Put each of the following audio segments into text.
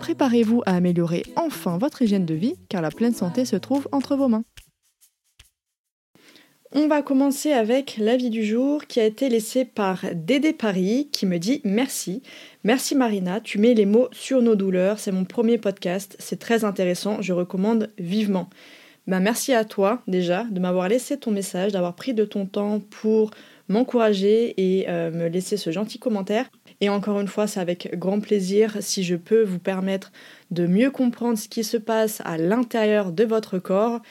Préparez-vous à améliorer enfin votre hygiène de vie car la pleine santé se trouve entre vos mains. On va commencer avec l'avis du jour qui a été laissé par Dédé Paris qui me dit merci. Merci Marina, tu mets les mots sur nos douleurs, c'est mon premier podcast, c'est très intéressant, je recommande vivement. Ben, merci à toi déjà de m'avoir laissé ton message, d'avoir pris de ton temps pour m'encourager et euh, me laisser ce gentil commentaire. Et encore une fois, c'est avec grand plaisir si je peux vous permettre de mieux comprendre ce qui se passe à l'intérieur de votre corps.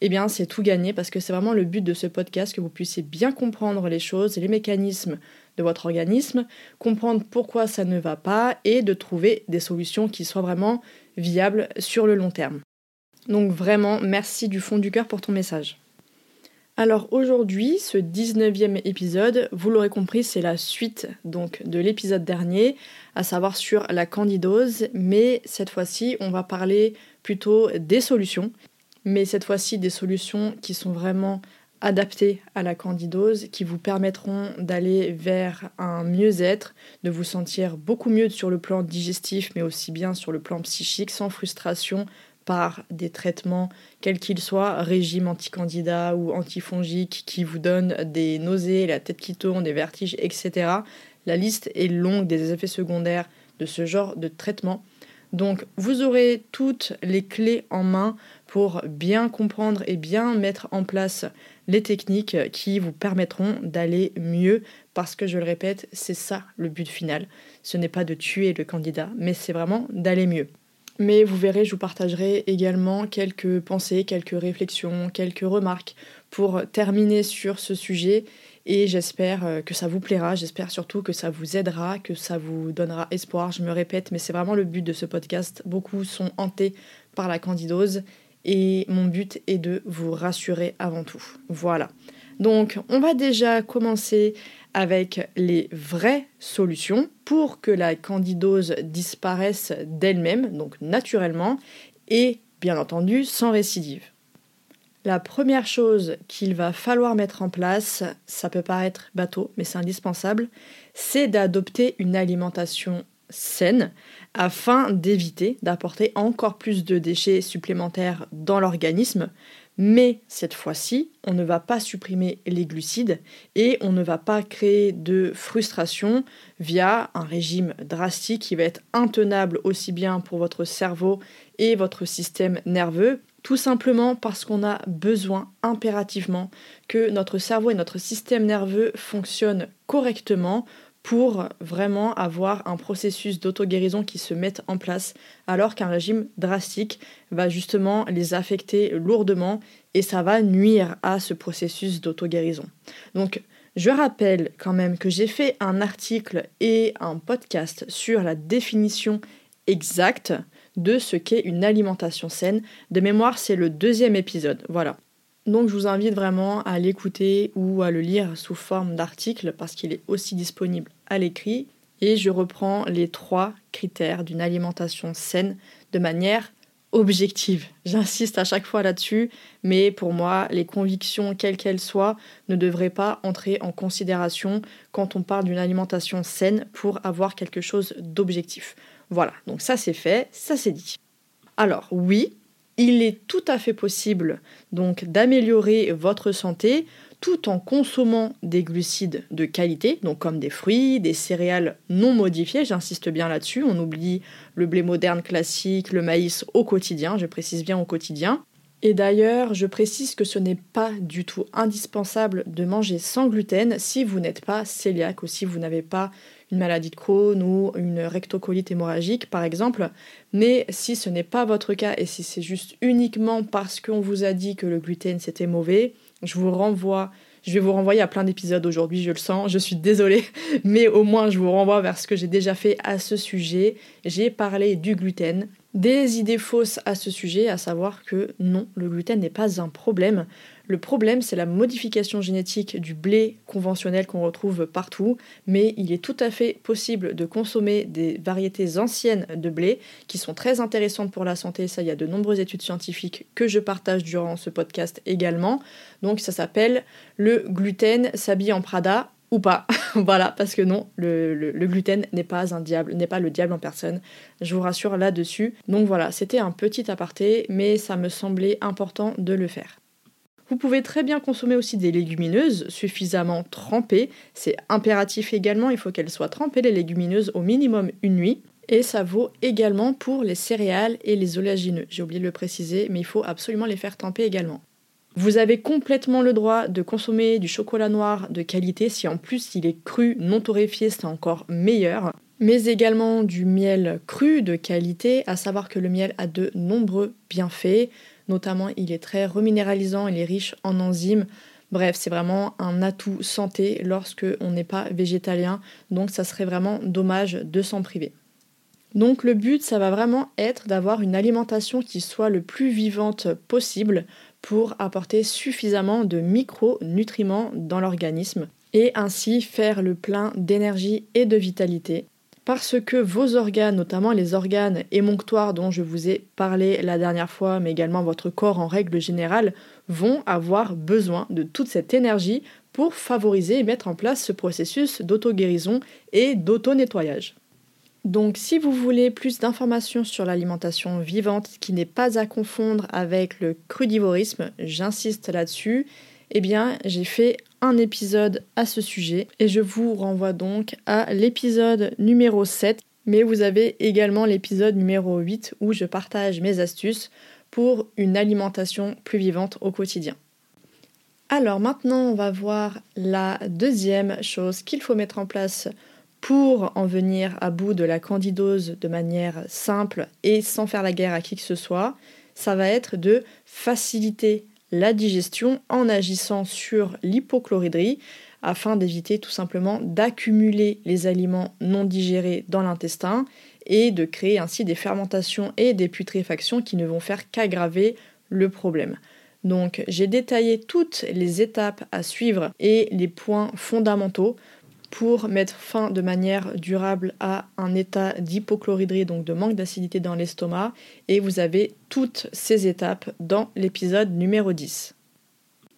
Eh bien, c'est tout gagné parce que c'est vraiment le but de ce podcast que vous puissiez bien comprendre les choses et les mécanismes de votre organisme, comprendre pourquoi ça ne va pas et de trouver des solutions qui soient vraiment viables sur le long terme. Donc vraiment, merci du fond du cœur pour ton message. Alors aujourd'hui, ce 19e épisode, vous l'aurez compris, c'est la suite donc de l'épisode dernier, à savoir sur la candidose, mais cette fois-ci, on va parler plutôt des solutions, mais cette fois-ci des solutions qui sont vraiment adaptées à la candidose, qui vous permettront d'aller vers un mieux-être, de vous sentir beaucoup mieux sur le plan digestif, mais aussi bien sur le plan psychique, sans frustration, par des traitements, quels qu'ils soient, régime anticandida ou antifongique, qui vous donnent des nausées, la tête qui tourne, des vertiges, etc. La liste est longue des effets secondaires de ce genre de traitement. Donc vous aurez toutes les clés en main pour bien comprendre et bien mettre en place les techniques qui vous permettront d'aller mieux parce que je le répète, c'est ça le but final. Ce n'est pas de tuer le candidat, mais c'est vraiment d'aller mieux. Mais vous verrez, je vous partagerai également quelques pensées, quelques réflexions, quelques remarques pour terminer sur ce sujet. Et j'espère euh, que ça vous plaira, j'espère surtout que ça vous aidera, que ça vous donnera espoir. Je me répète, mais c'est vraiment le but de ce podcast. Beaucoup sont hantés par la candidose et mon but est de vous rassurer avant tout. Voilà. Donc on va déjà commencer avec les vraies solutions pour que la candidose disparaisse d'elle-même, donc naturellement, et bien entendu sans récidive. La première chose qu'il va falloir mettre en place, ça peut paraître bateau, mais c'est indispensable, c'est d'adopter une alimentation saine afin d'éviter d'apporter encore plus de déchets supplémentaires dans l'organisme, mais cette fois-ci, on ne va pas supprimer les glucides et on ne va pas créer de frustration via un régime drastique qui va être intenable aussi bien pour votre cerveau et votre système nerveux, tout simplement parce qu'on a besoin impérativement que notre cerveau et notre système nerveux fonctionnent correctement pour vraiment avoir un processus d'auto-guérison qui se mette en place, alors qu'un régime drastique va justement les affecter lourdement et ça va nuire à ce processus d'auto-guérison. Donc, je rappelle quand même que j'ai fait un article et un podcast sur la définition exacte de ce qu'est une alimentation saine. De mémoire, c'est le deuxième épisode. Voilà. Donc je vous invite vraiment à l'écouter ou à le lire sous forme d'article parce qu'il est aussi disponible à l'écrit. Et je reprends les trois critères d'une alimentation saine de manière objective. J'insiste à chaque fois là-dessus, mais pour moi, les convictions, quelles qu'elles soient, ne devraient pas entrer en considération quand on parle d'une alimentation saine pour avoir quelque chose d'objectif. Voilà, donc ça c'est fait, ça c'est dit. Alors oui, il est tout à fait possible donc d'améliorer votre santé tout en consommant des glucides de qualité, donc comme des fruits, des céréales non modifiées, j'insiste bien là-dessus, on oublie le blé moderne classique, le maïs au quotidien, je précise bien au quotidien. Et d'ailleurs, je précise que ce n'est pas du tout indispensable de manger sans gluten si vous n'êtes pas cœliaque ou si vous n'avez pas une maladie de Crohn ou une rectocolite hémorragique par exemple. Mais si ce n'est pas votre cas et si c'est juste uniquement parce qu'on vous a dit que le gluten c'était mauvais, je vous renvoie je vais vous renvoyer à plein d'épisodes aujourd'hui, je le sens, je suis désolée, mais au moins je vous renvoie vers ce que j'ai déjà fait à ce sujet. J'ai parlé du gluten, des idées fausses à ce sujet, à savoir que non, le gluten n'est pas un problème. Le problème, c'est la modification génétique du blé conventionnel qu'on retrouve partout, mais il est tout à fait possible de consommer des variétés anciennes de blé qui sont très intéressantes pour la santé. Ça, il y a de nombreuses études scientifiques que je partage durant ce podcast également. Donc, ça s'appelle le gluten s'habille en Prada ou pas. voilà, parce que non, le, gluten n'est pas un diable, n'est pas le diable en personne. Je vous rassure là-dessus. Donc voilà, c'était un petit aparté, mais ça me semblait important de le faire. Vous pouvez très bien consommer aussi des légumineuses suffisamment trempées. C'est impératif également, il faut qu'elles soient trempées, les légumineuses, au minimum une nuit. Et ça vaut également pour les céréales et les oléagineux. J'ai oublié de le préciser, mais il faut absolument les faire tremper également. Vous avez complètement le droit de consommer du chocolat noir de qualité. Si en plus il est cru, non torréfié, c'est encore meilleur. Mais également du miel cru de qualité, à savoir que le miel a de nombreux bienfaits. Notamment, il est très reminéralisant, il est riche en enzymes. Bref, c'est vraiment un atout santé lorsque on n'est pas végétalien. Donc ça serait vraiment dommage de s'en priver. Donc le but, ça va vraiment être d'avoir une alimentation qui soit le plus vivante possible pour apporter suffisamment de micronutriments dans l'organisme et ainsi faire le plein d'énergie et de vitalité. Parce que vos organes, notamment les organes émonctoires dont je vous ai parlé la dernière fois, mais également votre corps en règle générale, vont avoir besoin de toute cette énergie pour favoriser et mettre en place ce processus d'auto-guérison et d'auto-nettoyage. Donc si vous voulez plus d'informations sur l'alimentation vivante qui n'est pas à confondre avec le crudivorisme, j'insiste là-dessus, eh bien j'ai fait un épisode à ce sujet. Et je vous renvoie donc à l'épisode numéro 7, mais vous avez également l'épisode numéro 8 où je partage mes astuces pour une alimentation plus vivante au quotidien. Alors maintenant on va voir la deuxième chose qu'il faut mettre en place pour en venir à bout de la candidose de manière simple et sans faire la guerre à qui que ce soit, ça va être de faciliter la digestion en agissant sur l'hypochloridrie afin d'éviter tout simplement d'accumuler les aliments non digérés dans l'intestin et de créer ainsi des fermentations et des putréfactions qui ne vont faire qu'aggraver le problème. Donc j'ai détaillé toutes les étapes à suivre et les points fondamentaux pour mettre fin de manière durable à un état d'hypochloridrie, donc de manque d'acidité dans l'estomac. Et vous avez toutes ces étapes dans l'épisode numéro 10.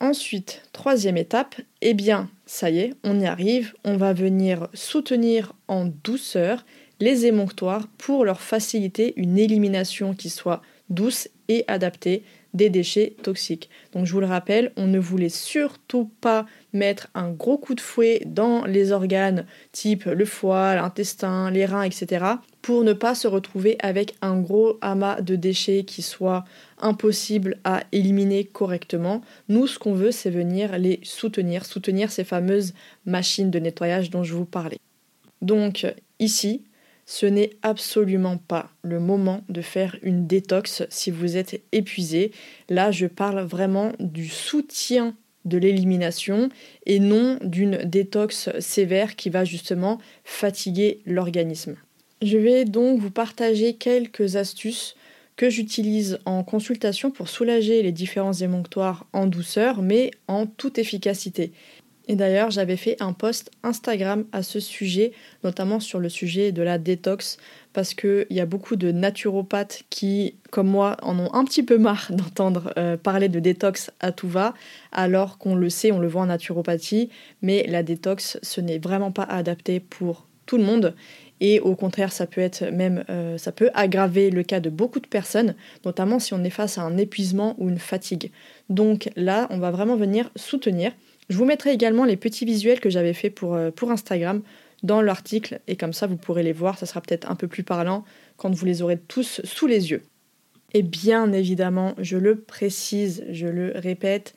Ensuite, troisième étape, eh bien, ça y est, on y arrive, on va venir soutenir en douceur les émonctoires pour leur faciliter une élimination qui soit douce et adaptée des déchets toxiques. Donc je vous le rappelle, on ne voulait surtout pas mettre un gros coup de fouet dans les organes type le foie, l'intestin, les reins, etc. pour ne pas se retrouver avec un gros amas de déchets qui soit impossible à éliminer correctement. Nous, ce qu'on veut, c'est venir les soutenir, soutenir ces fameuses machines de nettoyage dont je vous parlais. Donc ici, ce n'est absolument pas le moment de faire une détox si vous êtes épuisé. Là, je parle vraiment du soutien de l'élimination et non d'une détox sévère qui va justement fatiguer l'organisme. Je vais donc vous partager quelques astuces que j'utilise en consultation pour soulager les différents émonctoires en douceur mais en toute efficacité. Et d'ailleurs, j'avais fait un post Instagram à ce sujet, notamment sur le sujet de la détox, parce qu'il y a beaucoup de naturopathes qui, comme moi, en ont un petit peu marre d'entendre euh, parler de détox à tout va, alors qu'on le sait, on le voit en naturopathie, mais la détox, ce n'est vraiment pas adapté pour tout le monde. Et au contraire, ça peut être même, euh, ça peut aggraver le cas de beaucoup de personnes, notamment si on est face à un épuisement ou une fatigue. Donc là, on va vraiment venir soutenir. Je vous mettrai également les petits visuels que j'avais fait pour, euh, pour Instagram dans l'article et comme ça vous pourrez les voir, ça sera peut-être un peu plus parlant quand vous les aurez tous sous les yeux. Et bien évidemment, je le précise, je le répète,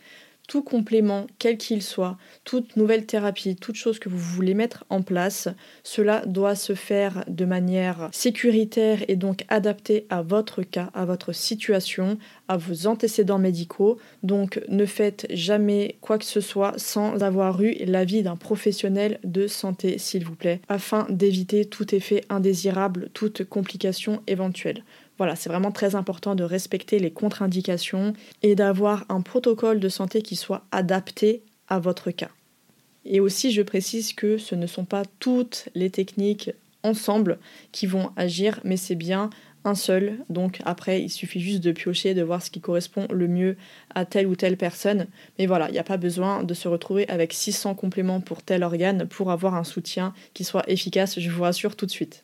tout complément, quel qu'il soit, toute nouvelle thérapie, toute chose que vous voulez mettre en place, cela doit se faire de manière sécuritaire et donc adaptée à votre cas, à votre situation, à vos antécédents médicaux. Donc ne faites jamais quoi que ce soit sans avoir eu l'avis d'un professionnel de santé, s'il vous plaît, afin d'éviter tout effet indésirable, toute complication éventuelle. Voilà, c'est vraiment très important de respecter les contre-indications et d'avoir un protocole de santé qui soit adapté à votre cas. Et aussi, je précise que ce ne sont pas toutes les techniques ensemble qui vont agir, mais c'est bien un seul. Donc après, il suffit juste de piocher, de voir ce qui correspond le mieux à telle ou telle personne. Mais voilà, il n'y a pas besoin de se retrouver avec 600 compléments pour tel organe pour avoir un soutien qui soit efficace, je vous rassure tout de suite.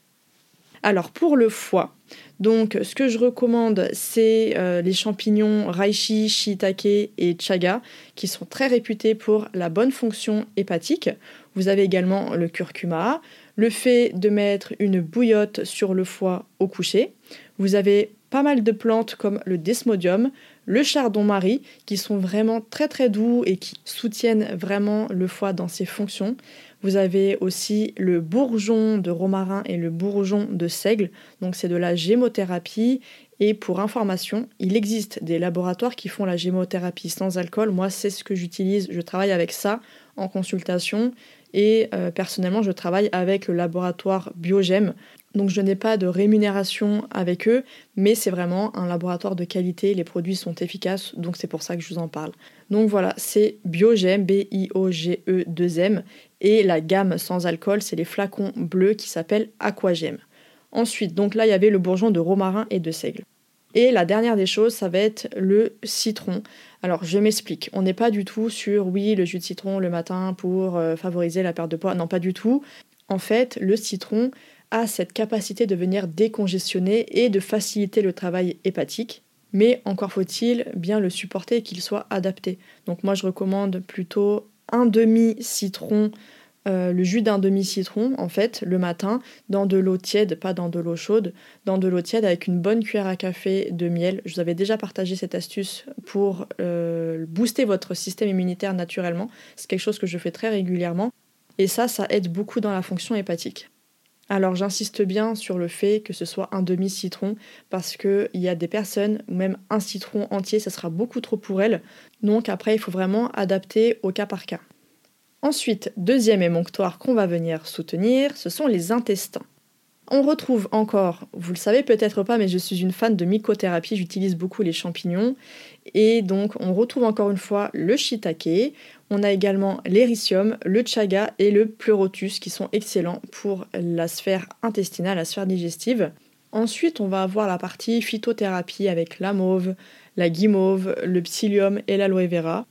Alors pour le foie, donc ce que je recommande, c'est euh, les champignons reishi, shiitake et chaga, qui sont très réputés pour la bonne fonction hépatique. Vous avez également le curcuma, le fait de mettre une bouillotte sur le foie au coucher. Vous avez pas mal de plantes comme le desmodium, le chardon-marie, qui sont vraiment très très doux et qui soutiennent vraiment le foie dans ses fonctions. Vous avez aussi le bourgeon de romarin et le bourgeon de seigle. Donc c'est de la gémothérapie. Et pour information, il existe des laboratoires qui font la gémothérapie sans alcool. Moi, c'est ce que j'utilise. Je travaille avec ça en consultation. Et euh, personnellement, je travaille avec le laboratoire Biogem. Donc je n'ai pas de rémunération avec eux, mais c'est vraiment un laboratoire de qualité, les produits sont efficaces, donc c'est pour ça que je vous en parle. Donc voilà, c'est Biogem, B-I-O-G-E-2-M, et la gamme sans alcool, c'est les flacons bleus qui s'appellent Aquagem. Ensuite, donc là, il y avait le bourgeon de romarin et de seigle. Et la dernière des choses, ça va être le citron. Alors, je m'explique. On n'est pas du tout sur, oui, le jus de citron le matin pour euh, favoriser la perte de poids. Non, pas du tout. En fait, le citron cette capacité de venir décongestionner et de faciliter le travail hépatique. Mais encore faut-il bien le supporter et qu'il soit adapté. Donc moi je recommande plutôt un demi-citron, euh, le jus d'un demi-citron, en fait, le matin, dans de l'eau tiède, pas dans de l'eau chaude, dans de l'eau tiède avec une bonne cuillère à café de miel. Je vous avais déjà partagé cette astuce pour euh, booster votre système immunitaire naturellement. C'est quelque chose que je fais très régulièrement. Et ça, ça aide beaucoup dans la fonction hépatique. Alors j'insiste bien sur le fait que ce soit un demi-citron parce qu'il y a des personnes, ou même un citron entier, ça sera beaucoup trop pour elles. Donc après, il faut vraiment adapter au cas par cas. Ensuite, deuxième émonctoire qu'on va venir soutenir, ce sont les intestins. On retrouve encore, vous le savez peut-être pas, mais je suis une fan de mycothérapie, j'utilise beaucoup les champignons. Et donc on retrouve encore une fois le shiitake, on a également l'éricium, le chaga et le pleurotus qui sont excellents pour la sphère intestinale, la sphère digestive. Ensuite, on va avoir la partie phytothérapie avec la mauve, la guimauve, le psyllium et l'aloe vera.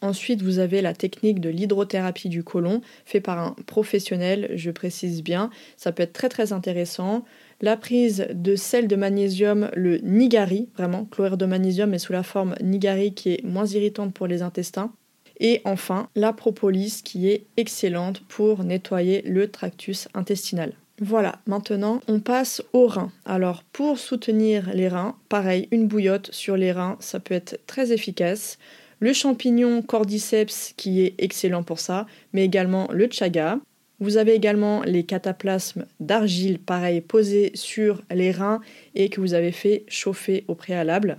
Ensuite, vous avez la technique de l'hydrothérapie du côlon, fait par un professionnel, je précise bien. Ça peut être très très intéressant. La prise de sel de magnésium, le nigari, vraiment, chlorure de magnésium, mais sous la forme nigari qui est moins irritante pour les intestins. Et enfin, la propolis qui est excellente pour nettoyer le tractus intestinal. Voilà, maintenant on passe aux reins. Alors pour soutenir les reins, pareil, une bouillotte sur les reins, ça peut être très efficace le champignon cordyceps qui est excellent pour ça, mais également le chaga. Vous avez également les cataplasmes d'argile, pareil, posés sur les reins et que vous avez fait chauffer au préalable.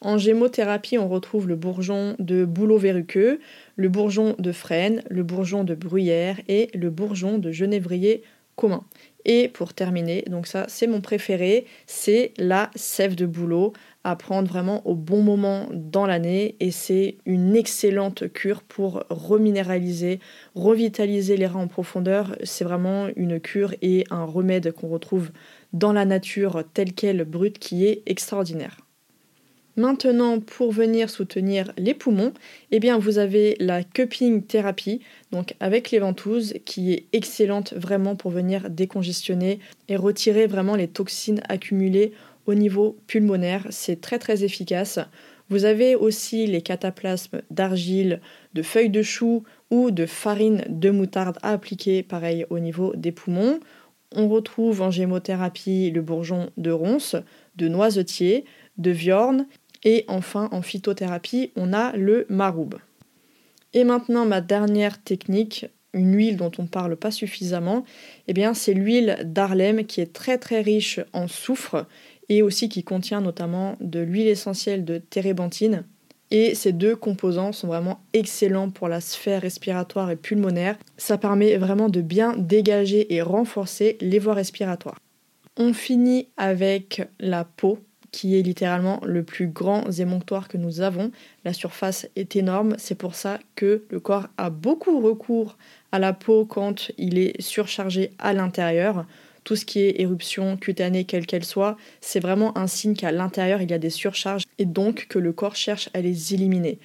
En gémothérapie, on retrouve le bourgeon de bouleau verruqueux, le bourgeon de frêne, le bourgeon de bruyère et le bourgeon de genévrier commun. Et pour terminer, donc ça c'est mon préféré, c'est la sève de bouleau prendre vraiment au bon moment dans l'année et c'est une excellente cure pour reminéraliser, revitaliser les reins en profondeur. C'est vraiment une cure et un remède qu'on retrouve dans la nature telle qu'elle brute qui est extraordinaire. Maintenant, pour venir soutenir les poumons, eh bien vous avez la cupping thérapie, donc avec les ventouses, qui est excellente vraiment pour venir décongestionner et retirer vraiment les toxines accumulées au niveau pulmonaire. C'est très très efficace. Vous avez aussi les cataplasmes d'argile, de feuilles de chou ou de farine de moutarde à appliquer pareil au niveau des poumons. On retrouve en gémothérapie le bourgeon de ronce, de noisetier, de viorne. Et enfin, en phytothérapie, on a le maroub. Et maintenant, ma dernière technique, une huile dont on ne parle pas suffisamment, eh bien, c'est l'huile d'Harlem qui est très très riche en soufre et aussi qui contient notamment de l'huile essentielle de térébenthine. Et ces deux composants sont vraiment excellents pour la sphère respiratoire et pulmonaire. Ça permet vraiment de bien dégager et renforcer les voies respiratoires. On finit avec la peau, qui est littéralement le plus grand émonctoire que nous avons. La surface est énorme, c'est pour ça que le corps a beaucoup recours à la peau quand il est surchargé à l'intérieur tout ce qui est éruption cutanée, quelle qu'elle soit, c'est vraiment un signe qu'à l'intérieur il y a des surcharges et donc que le corps cherche à les éliminer.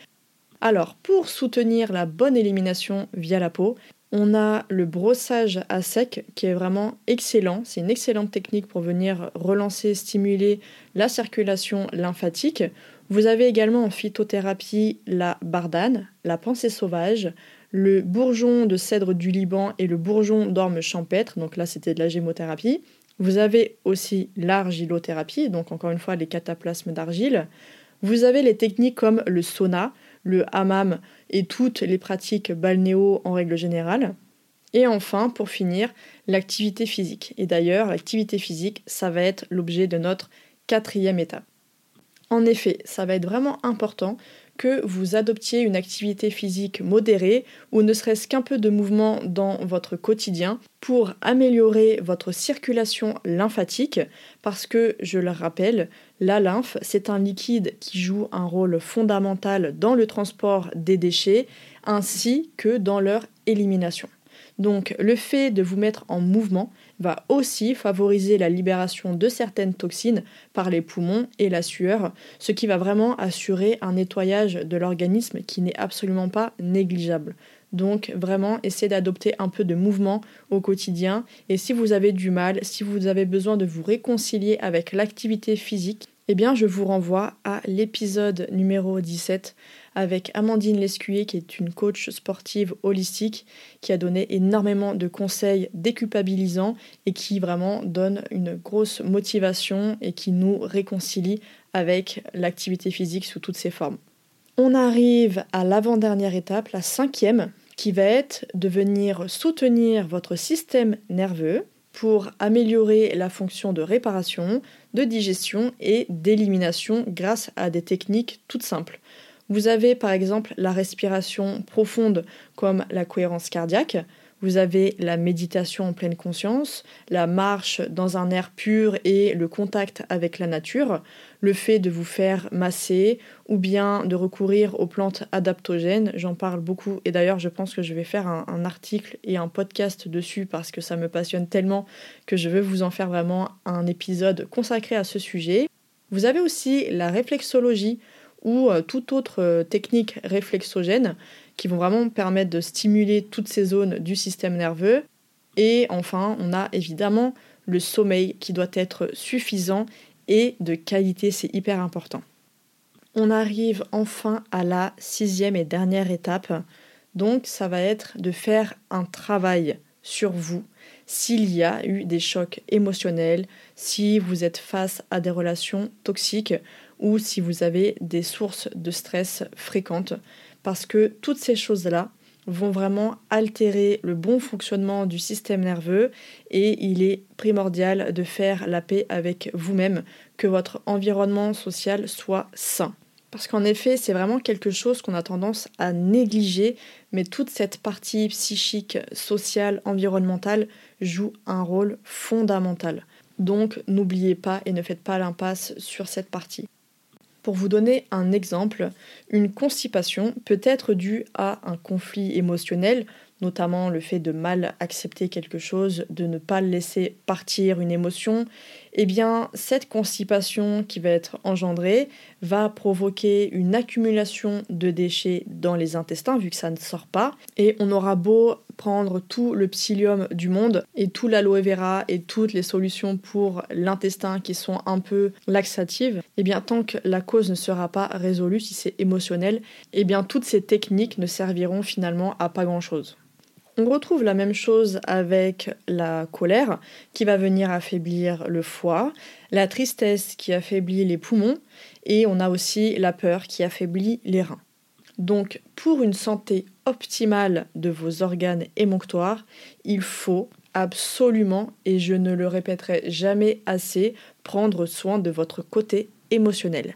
Alors, pour soutenir la bonne élimination via la peau, on a le brossage à sec qui est vraiment excellent. C'est une excellente technique pour venir relancer, stimuler la circulation lymphatique. Vous avez également en phytothérapie la bardane, la pensée sauvage, le bourgeon de cèdre du Liban et le bourgeon d'orme champêtre, donc là c'était de la gémothérapie. Vous avez aussi l'argilothérapie, donc encore une fois les cataplasmes d'argile. Vous avez les techniques comme le sauna, le hammam et toutes les pratiques balnéo en règle générale. Et enfin, pour finir, l'activité physique. Et d'ailleurs, l'activité physique, ça va être l'objet de notre quatrième étape. En effet, ça va être vraiment important que vous adoptiez une activité physique modérée ou ne serait-ce qu'un peu de mouvement dans votre quotidien pour améliorer votre circulation lymphatique parce que, je le rappelle, la lymphe, c'est un liquide qui joue un rôle fondamental dans le transport des déchets ainsi que dans leur élimination. Donc le fait de vous mettre en mouvement va aussi favoriser la libération de certaines toxines par les poumons et la sueur, ce qui va vraiment assurer un nettoyage de l'organisme qui n'est absolument pas négligeable. Donc vraiment, essayez d'adopter un peu de mouvement au quotidien. Et si vous avez du mal, si vous avez besoin de vous réconcilier avec l'activité physique, eh bien je vous renvoie à l'épisode numéro 17 avec Amandine Lescuyer qui est une coach sportive holistique qui a donné énormément de conseils déculpabilisants et qui vraiment donne une grosse motivation et qui nous réconcilie avec l'activité physique sous toutes ses formes. On arrive à l'avant-dernière étape, la cinquième, qui va être de venir soutenir votre système nerveux pour améliorer la fonction de réparation, de digestion et d'élimination grâce à des techniques toutes simples. Vous avez par exemple la respiration profonde comme la cohérence cardiaque, vous avez la méditation en pleine conscience, la marche dans un air pur et le contact avec la nature, le fait de vous faire masser ou bien de recourir aux plantes adaptogènes. J'en parle beaucoup et d'ailleurs je pense que je vais faire un, article et un podcast dessus parce que ça me passionne tellement que je veux vous en faire vraiment un épisode consacré à ce sujet. Vous avez aussi la réflexologie ou euh, toute autre euh, technique réflexogène qui vont vraiment permettre de stimuler toutes ces zones du système nerveux. Et enfin, on a évidemment le sommeil qui doit être suffisant et de qualité, c'est hyper important. On arrive enfin à la sixième et dernière étape. Donc ça va être de faire un travail sur vous s'il y a eu des chocs émotionnels, si vous êtes face à des relations toxiques ou si vous avez des sources de stress fréquentes, parce que toutes ces choses-là vont vraiment altérer le bon fonctionnement du système nerveux et il est primordial de faire la paix avec vous-même, que votre environnement social soit sain. Parce qu'en effet, c'est vraiment quelque chose qu'on a tendance à négliger, mais toute cette partie psychique, sociale, environnementale joue un rôle fondamental. Donc n'oubliez pas et ne faites pas l'impasse sur cette partie. Pour vous donner un exemple, une constipation peut être due à un conflit émotionnel, notamment le fait de mal accepter quelque chose, de ne pas laisser partir une émotion, eh bien cette constipation qui va être engendrée va provoquer une accumulation de déchets dans les intestins vu que ça ne sort pas et on aura beau prendre tout le psyllium du monde et tout l'aloe vera et toutes les solutions pour l'intestin qui sont un peu laxatives, et eh bien tant que la cause ne sera pas résolue, si c'est émotionnel, et eh bien toutes ces techniques ne serviront finalement à pas grand chose. On retrouve la même chose avec la colère qui va venir affaiblir le foie, la tristesse qui affaiblit les poumons et on a aussi la peur qui affaiblit les reins. Donc pour une santé optimale de vos organes émonctoires, il faut absolument, et je ne le répéterai jamais assez, prendre soin de votre côté émotionnel.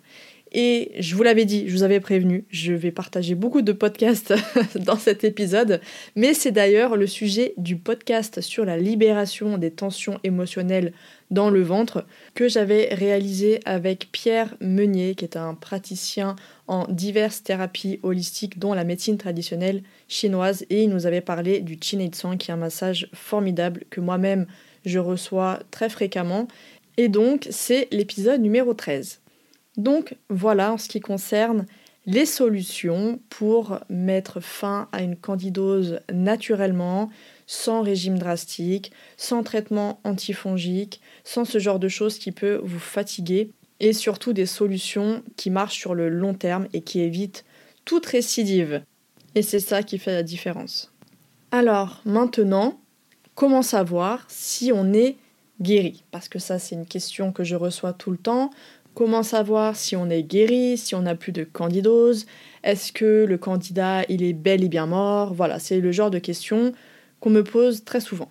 Et je vous l'avais dit, je vous avais prévenu, je vais partager beaucoup de podcasts dans cet épisode, mais c'est d'ailleurs le sujet du podcast sur la libération des tensions émotionnelles dans le ventre que j'avais réalisé avec Pierre Meunier, qui est un praticien en diverses thérapies holistiques, dont la médecine traditionnelle chinoise, et il nous avait parlé du Chin Tsang, qui est un massage formidable que moi-même je reçois très fréquemment. Et donc, c'est l'épisode numéro 13. Donc voilà en ce qui concerne les solutions pour mettre fin à une candidose naturellement, sans régime drastique, sans traitement antifongique, sans ce genre de choses qui peut vous fatiguer, et surtout des solutions qui marchent sur le long terme et qui évitent toute récidive. Et c'est ça qui fait la différence. Alors maintenant, comment savoir si on est guéri? Parce que ça c'est une question que je reçois tout le temps. Comment savoir si on est guéri, si on n'a plus de candidose? Est-ce que le candidat il est bel et bien mort? Voilà, c'est le genre de questions qu'on me pose très souvent.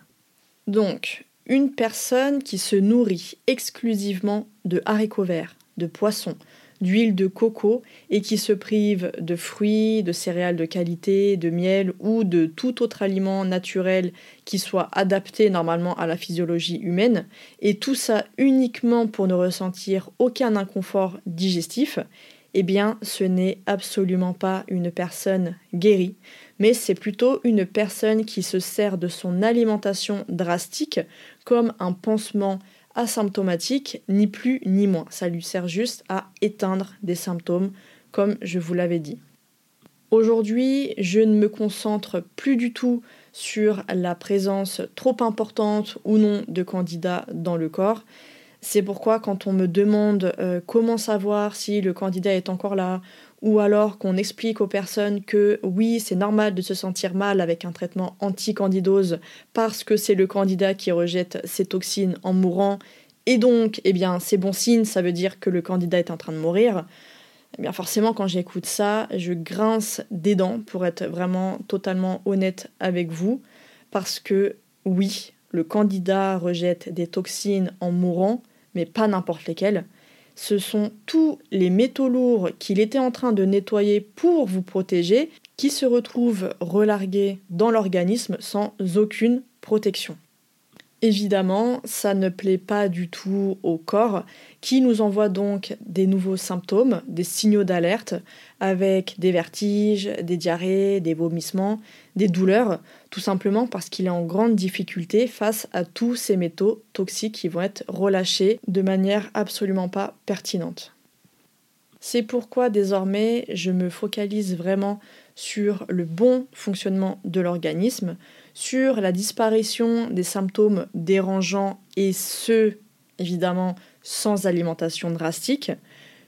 Donc, une personne qui se nourrit exclusivement de haricots verts, de poissons, d'huile de coco et qui se prive de fruits, de céréales de qualité, de miel ou de tout autre aliment naturel qui soit adapté normalement à la physiologie humaine, et tout ça uniquement pour ne ressentir aucun inconfort digestif, eh bien ce n'est absolument pas une personne guérie, mais c'est plutôt une personne qui se sert de son alimentation drastique comme un pansement asymptomatique, ni plus ni moins. Ça lui sert juste à éteindre des symptômes, comme je vous l'avais dit. Aujourd'hui, je ne me concentre plus du tout sur la présence trop importante ou non de candidats dans le corps. C'est pourquoi quand on me demande euh, comment savoir si le candidat est encore là, ou alors qu'on explique aux personnes que oui, c'est normal de se sentir mal avec un traitement anti-candidose parce que c'est le candidat qui rejette ses toxines en mourant, et donc, eh bien, c'est bon signe, ça veut dire que le candidat est en train de mourir. Eh bien, forcément, quand j'écoute ça, je grince des dents pour être vraiment totalement honnête avec vous, parce que oui, le candidat rejette des toxines en mourant, mais pas n'importe lesquelles ce sont tous les métaux lourds qu'il était en train de nettoyer pour vous protéger qui se retrouvent relargués dans l'organisme sans aucune protection. Évidemment, ça ne plaît pas du tout au corps qui nous envoie donc des nouveaux symptômes, des signaux d'alerte avec des vertiges, des diarrhées, des vomissements, des douleurs, tout simplement parce qu'il est en grande difficulté face à tous ces métaux toxiques qui vont être relâchés de manière absolument pas pertinente. C'est pourquoi désormais je me focalise vraiment sur le bon fonctionnement de l'organisme, sur la disparition des symptômes dérangeants et ce, évidemment, sans alimentation drastique.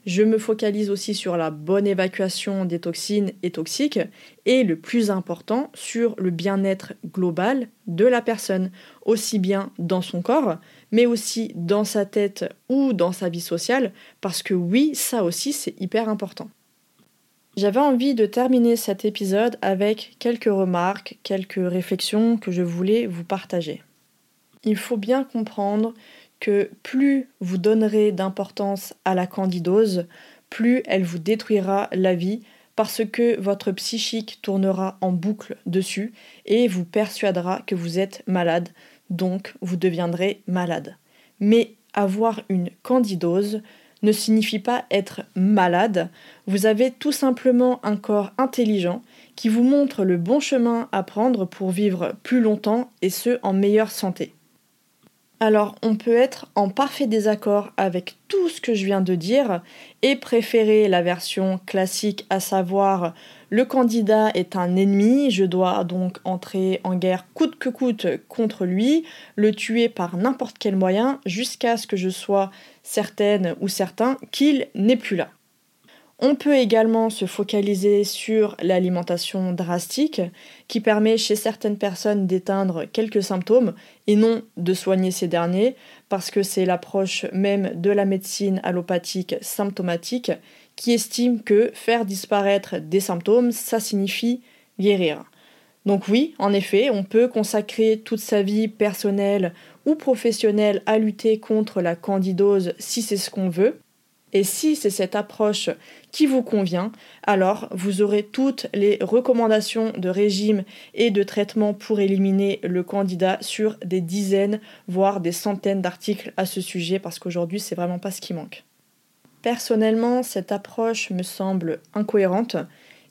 Je me focalise aussi sur la bonne évacuation des toxines et toxiques et le plus important sur le bien-être global de la personne, aussi bien dans son corps, mais aussi dans sa tête ou dans sa vie sociale, parce que oui, ça aussi c'est hyper important. J'avais envie de terminer cet épisode avec quelques remarques, quelques réflexions que je voulais vous partager. Il faut bien comprendre que plus vous donnerez d'importance à la candidose, plus elle vous détruira la vie parce que votre psychique tournera en boucle dessus et vous persuadera que vous êtes malade, donc vous deviendrez malade. Mais avoir une candidose, ne signifie pas être malade, vous avez tout simplement un corps intelligent qui vous montre le bon chemin à prendre pour vivre plus longtemps et ce en meilleure santé. Alors on peut être en parfait désaccord avec tout ce que je viens de dire et préférer la version classique à savoir le candidat est un ennemi, je dois donc entrer en guerre coûte que coûte contre lui, le tuer par n'importe quel moyen jusqu'à ce que je sois certaine ou certain qu'il n'est plus là. On peut également se focaliser sur l'alimentation drastique qui permet chez certaines personnes d'éteindre quelques symptômes et non de soigner ces derniers parce que c'est l'approche même de la médecine allopathique symptomatique qui estime que faire disparaître des symptômes, ça signifie guérir. Donc oui, en effet, on peut consacrer toute sa vie personnelle ou professionnelle à lutter contre la candidose si c'est ce qu'on veut. Et si c'est cette approche qui vous convient, alors vous aurez toutes les recommandations de régime et de traitement pour éliminer le candidat sur des dizaines, voire des centaines d'articles à ce sujet, parce qu'aujourd'hui, c'est vraiment pas ce qui manque. Personnellement, cette approche me semble incohérente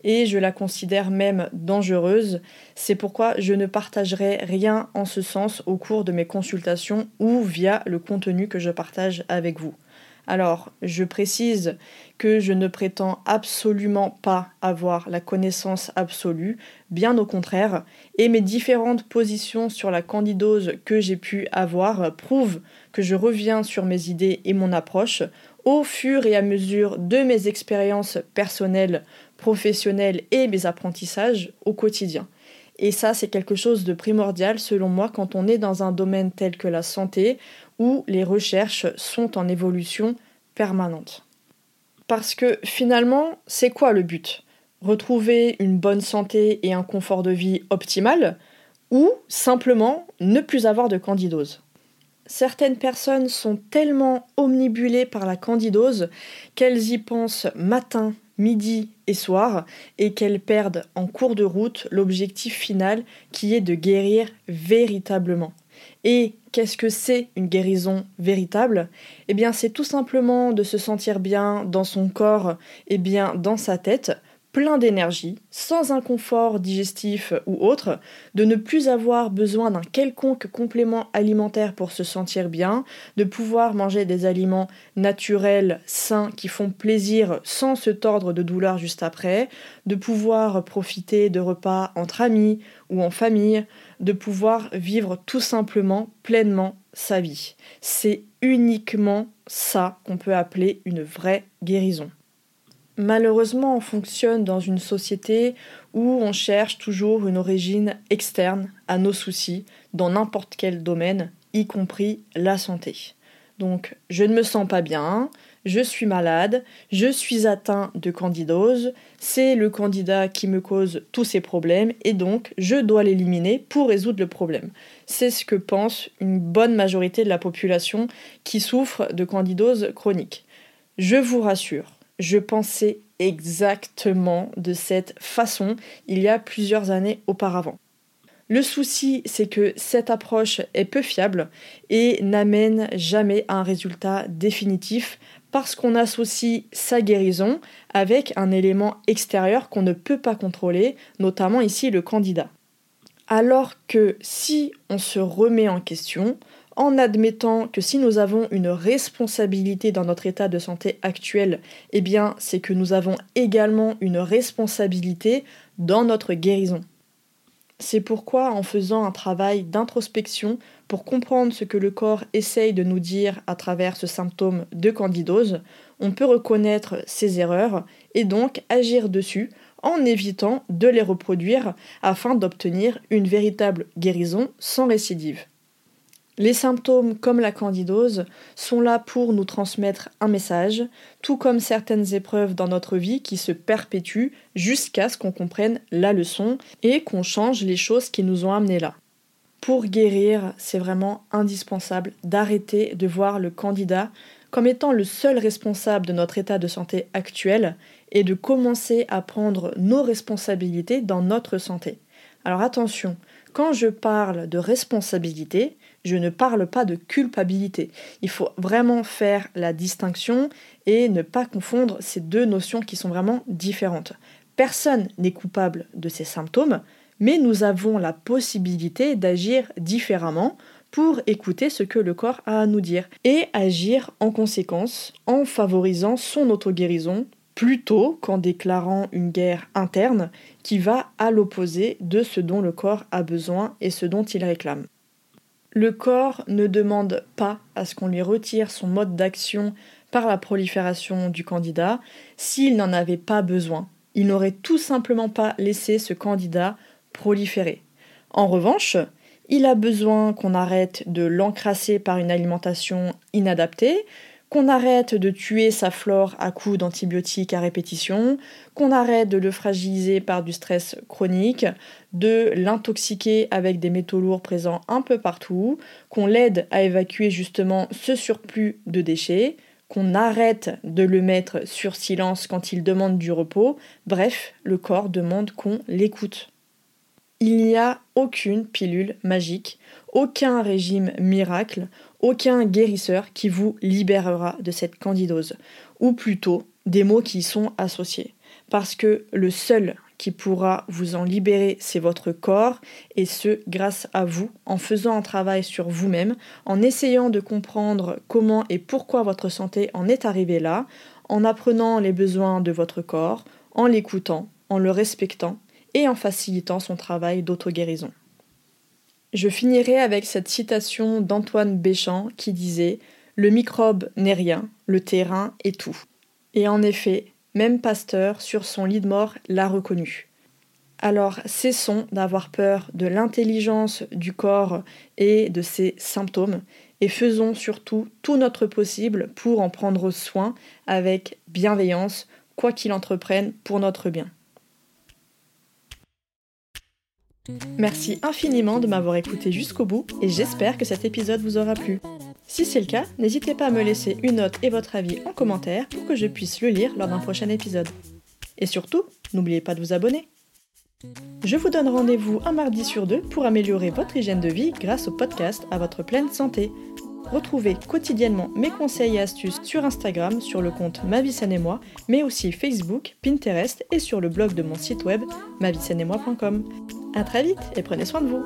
et je la considère même dangereuse. C'est pourquoi je ne partagerai rien en ce sens au cours de mes consultations ou via le contenu que je partage avec vous. Alors, je précise que je ne prétends absolument pas avoir la connaissance absolue, bien au contraire, et mes différentes positions sur la candidose que j'ai pu avoir prouvent que je reviens sur mes idées et mon approche au fur et à mesure de mes expériences personnelles, et mes apprentissages au quotidien. Et ça, c'est quelque chose de primordial selon moi quand on est dans un domaine tel que la santé où les recherches sont en évolution permanente. Parce que finalement, c'est quoi le but? Retrouver une bonne santé et un confort de vie optimal ou simplement ne plus avoir de candidose? Certaines personnes sont tellement omnibulées par la candidose qu'elles y pensent matin, midi et soir et qu'elles perdent en cours de route l'objectif final qui est de guérir véritablement. Et qu'est-ce que c'est une guérison véritable? Eh bien, c'est tout simplement de se sentir bien dans son corps et bien dans sa tête plein d'énergie, sans inconfort digestif ou autre, de ne plus avoir besoin d'un quelconque complément alimentaire pour se sentir bien, de pouvoir manger des aliments naturels, sains, qui font plaisir sans se tordre de douleur juste après, de pouvoir profiter de repas entre amis ou en famille, de pouvoir vivre tout simplement pleinement sa vie. C'est uniquement ça qu'on peut appeler une vraie guérison. Malheureusement, on fonctionne dans une société où on cherche toujours une origine externe à nos soucis dans n'importe quel domaine, y compris la santé. Donc, je ne me sens pas bien, je suis malade, je suis atteint de candidose, c'est le candidat qui me cause tous ces problèmes et donc je dois l'éliminer pour résoudre le problème. C'est ce que pense une bonne majorité de la population qui souffre de candidose chronique. Je vous rassure, je pensais exactement de cette façon il y a plusieurs années auparavant. Le souci, c'est que cette approche est peu fiable et n'amène jamais à un résultat définitif parce qu'on associe sa guérison avec un élément extérieur qu'on ne peut pas contrôler, notamment ici le candidat. Alors que si on se remet en question, en admettant que si nous avons une responsabilité dans notre état de santé actuel, eh c'est que nous avons également une responsabilité dans notre guérison. C'est pourquoi en faisant un travail d'introspection pour comprendre ce que le corps essaye de nous dire à travers ce symptôme de candidose, on peut reconnaître ses erreurs et donc agir dessus en évitant de les reproduire afin d'obtenir une véritable guérison sans récidive. Les symptômes comme la candidose sont là pour nous transmettre un message, tout comme certaines épreuves dans notre vie qui se perpétuent jusqu'à ce qu'on comprenne la leçon et qu'on change les choses qui nous ont amenés là. Pour guérir, c'est vraiment indispensable d'arrêter de voir le candidat comme étant le seul responsable de notre état de santé actuel et de commencer à prendre nos responsabilités dans notre santé. Alors attention, quand je parle de responsabilité, je ne parle pas de culpabilité. Il faut vraiment faire la distinction et ne pas confondre ces deux notions qui sont vraiment différentes. Personne n'est coupable de ces symptômes, mais nous avons la possibilité d'agir différemment pour écouter ce que le corps a à nous dire et agir en conséquence en favorisant son auto-guérison plutôt qu'en déclarant une guerre interne qui va à l'opposé de ce dont le corps a besoin et ce dont il réclame. Le corps ne demande pas à ce qu'on lui retire son mode d'action par la prolifération du candidat s'il n'en avait pas besoin. Il n'aurait tout simplement pas laissé ce candidat proliférer. En revanche, il a besoin qu'on arrête de l'encrasser par une alimentation inadaptée, qu'on arrête de tuer sa flore à coups d'antibiotiques à répétition, qu'on arrête de le fragiliser par du stress chronique, de l'intoxiquer avec des métaux lourds présents un peu partout, qu'on l'aide à évacuer justement ce surplus de déchets, qu'on arrête de le mettre sur silence quand il demande du repos, bref, le corps demande qu'on l'écoute. Il n'y a aucune pilule magique, aucun régime miracle, aucun guérisseur qui vous libérera de cette candidose, ou plutôt des mots qui y sont associés. Parce que le seul qui pourra vous en libérer, c'est votre corps, et ce, grâce à vous, en faisant un travail sur vous-même, en essayant de comprendre comment et pourquoi votre santé en est arrivée là, en apprenant les besoins de votre corps, en l'écoutant, en le respectant, et en facilitant son travail d'auto-guérison. Je finirai avec cette citation d'Antoine Béchamp qui disait Le microbe n'est rien, le terrain est tout. Et en effet, même Pasteur, sur son lit de mort, l'a reconnu. Alors cessons d'avoir peur de l'intelligence du corps et de ses symptômes et faisons surtout tout notre possible pour en prendre soin avec bienveillance, quoi qu'il entreprenne pour notre bien. Merci infiniment de m'avoir écouté jusqu'au bout et j'espère que cet épisode vous aura plu. Si c'est le cas, n'hésitez pas à me laisser une note et votre avis en commentaire pour que je puisse le lire lors d'un prochain épisode. Et surtout, n'oubliez pas de vous abonner. Je vous donne rendez-vous un mardi sur deux pour améliorer votre hygiène de vie grâce au podcast à votre pleine santé. Retrouvez quotidiennement mes conseils et astuces sur Instagram sur le compte Ma et moi, mais aussi Facebook, Pinterest et sur le blog de mon site web moi.com. A très vite et prenez soin de vous.